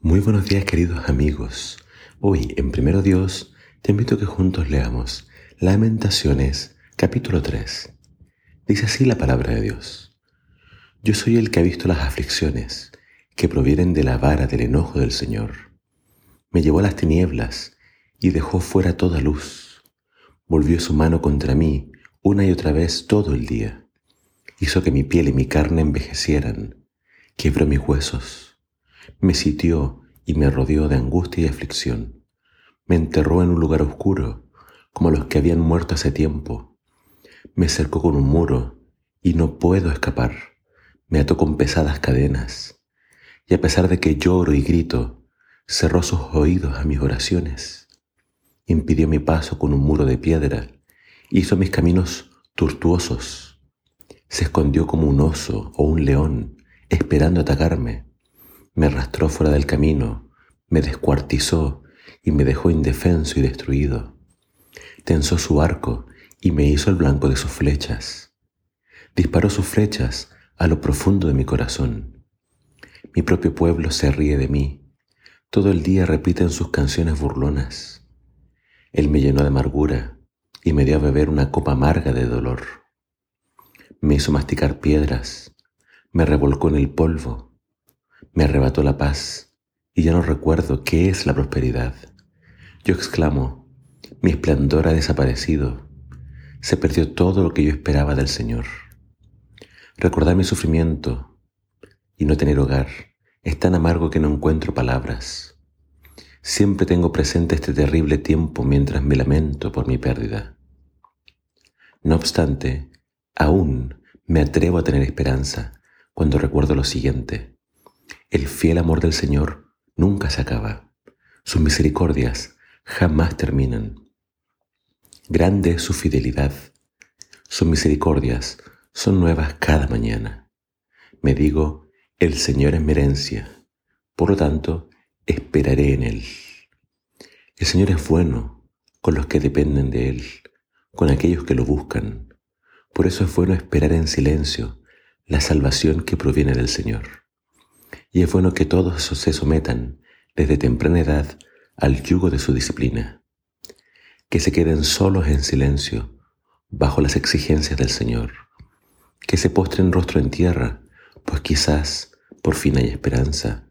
Muy buenos días queridos amigos. Hoy en Primero Dios te invito a que juntos leamos Lamentaciones capítulo 3. Dice así la palabra de Dios. Yo soy el que ha visto las aflicciones que provienen de la vara del enojo del Señor. Me llevó a las tinieblas y dejó fuera toda luz. Volvió su mano contra mí una y otra vez todo el día. Hizo que mi piel y mi carne envejecieran. Quebró mis huesos me sitió y me rodeó de angustia y aflicción. Me enterró en un lugar oscuro, como los que habían muerto hace tiempo. Me cercó con un muro y no puedo escapar. Me ató con pesadas cadenas. Y a pesar de que lloro y grito, cerró sus oídos a mis oraciones. Impidió mi paso con un muro de piedra. Hizo mis caminos tortuosos. Se escondió como un oso o un león, esperando atacarme me arrastró fuera del camino, me descuartizó y me dejó indefenso y destruido. Tensó su arco y me hizo el blanco de sus flechas. Disparó sus flechas a lo profundo de mi corazón. Mi propio pueblo se ríe de mí. Todo el día repiten sus canciones burlonas. Él me llenó de amargura y me dio a beber una copa amarga de dolor. Me hizo masticar piedras, me revolcó en el polvo me arrebató la paz y ya no recuerdo qué es la prosperidad. Yo exclamo, mi esplendor ha desaparecido, se perdió todo lo que yo esperaba del Señor. Recordar mi sufrimiento y no tener hogar es tan amargo que no encuentro palabras. Siempre tengo presente este terrible tiempo mientras me lamento por mi pérdida. No obstante, aún me atrevo a tener esperanza cuando recuerdo lo siguiente. El fiel amor del Señor nunca se acaba. Sus misericordias jamás terminan. Grande es su fidelidad. Sus misericordias son nuevas cada mañana. Me digo, el Señor es mi herencia. Por lo tanto, esperaré en Él. El Señor es bueno con los que dependen de Él, con aquellos que lo buscan. Por eso es bueno esperar en silencio la salvación que proviene del Señor y es bueno que todos se sometan desde temprana edad al yugo de su disciplina, que se queden solos en silencio bajo las exigencias del Señor, que se postren rostro en tierra, pues quizás por fin hay esperanza,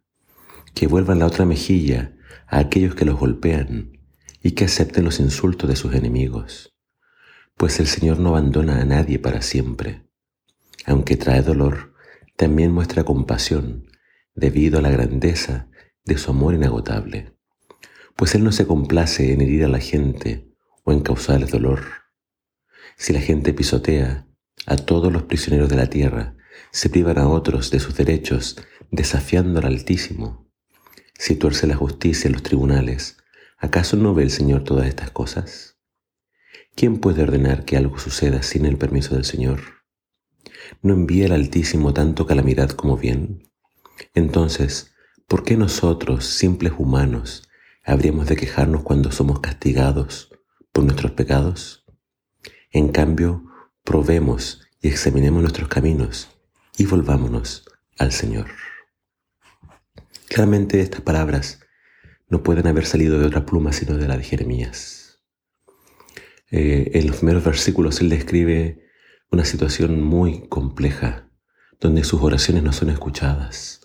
que vuelvan la otra mejilla a aquellos que los golpean y que acepten los insultos de sus enemigos, pues el Señor no abandona a nadie para siempre. Aunque trae dolor, también muestra compasión debido a la grandeza de su amor inagotable, pues Él no se complace en herir a la gente o en causarles dolor. Si la gente pisotea a todos los prisioneros de la tierra, se privan a otros de sus derechos, desafiando al Altísimo. Si tuerce la justicia en los tribunales, ¿acaso no ve el Señor todas estas cosas? ¿Quién puede ordenar que algo suceda sin el permiso del Señor? ¿No envía el Altísimo tanto calamidad como bien? Entonces, ¿por qué nosotros, simples humanos, habríamos de quejarnos cuando somos castigados por nuestros pecados? En cambio, probemos y examinemos nuestros caminos y volvámonos al Señor. Claramente estas palabras no pueden haber salido de otra pluma sino de la de Jeremías. Eh, en los primeros versículos él describe una situación muy compleja, donde sus oraciones no son escuchadas,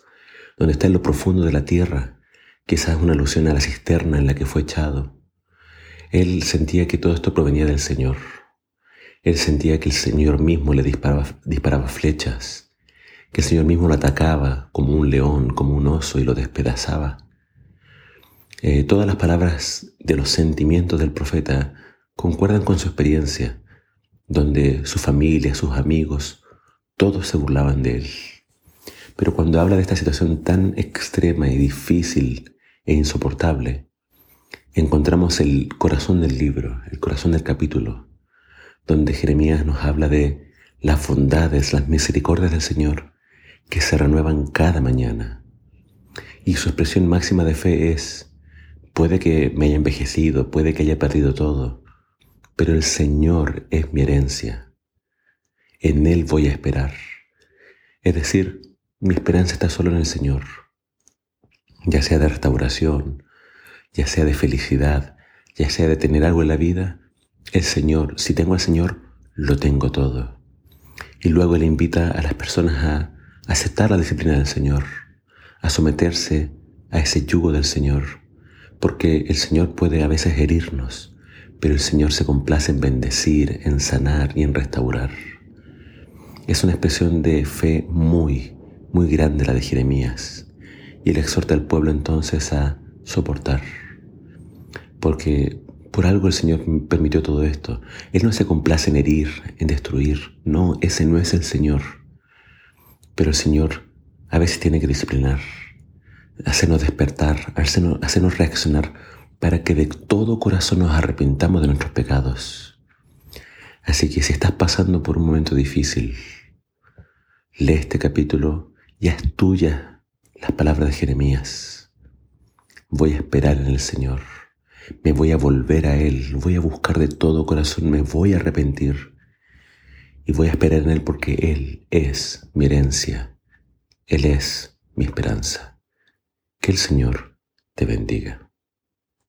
donde está en lo profundo de la tierra, quizás una alusión a la cisterna en la que fue echado. Él sentía que todo esto provenía del Señor. Él sentía que el Señor mismo le disparaba, flechas, que el Señor mismo lo atacaba como un león, como un oso y lo despedazaba. Eh, todas las palabras de los sentimientos del profeta concuerdan con su experiencia, donde su familia, sus amigos, todos se burlaban de él. Pero cuando habla de esta situación tan extrema y difícil e insoportable, encontramos el corazón del libro, el corazón del capítulo, donde Jeremías nos habla de las bondades, las misericordias del Señor que se renuevan cada mañana. Y su expresión máxima de fe es, puede que me haya envejecido, puede que haya perdido todo, pero el Señor es mi herencia. En Él voy a esperar. Es decir, mi esperanza está solo en el Señor. ya sea de restauración, ya sea de felicidad, ya sea de tener algo en la vida, el Señor, si tengo al Señor, lo tengo todo. Y luego le invita a las personas a aceptar la disciplina del Señor, a someterse a ese yugo del Señor, porque el Señor puede a veces herirnos, pero el Señor se complace en bendecir, en sanar y en restaurar. Es una expresión de fe muy, muy grande la de Jeremías, y él exhorta al pueblo entonces a soportar, porque por algo el Señor permitió todo esto. Él no se complace en herir, en destruir, no, ese no es el Señor. Pero el Señor a veces tiene que disciplinar, hacernos despertar, hacernos, hacernos reaccionar para que de todo corazón nos arrepintamos de nuestros pecados. Así que si estás pasando por un momento difícil, lee este capítulo, ya es tuya las palabras de Jeremías. Voy a esperar en el Señor, me voy a volver a Él, voy a buscar de todo corazón, me voy a arrepentir y voy a esperar en Él porque Él es mi herencia, Él es mi esperanza. Que el Señor te bendiga.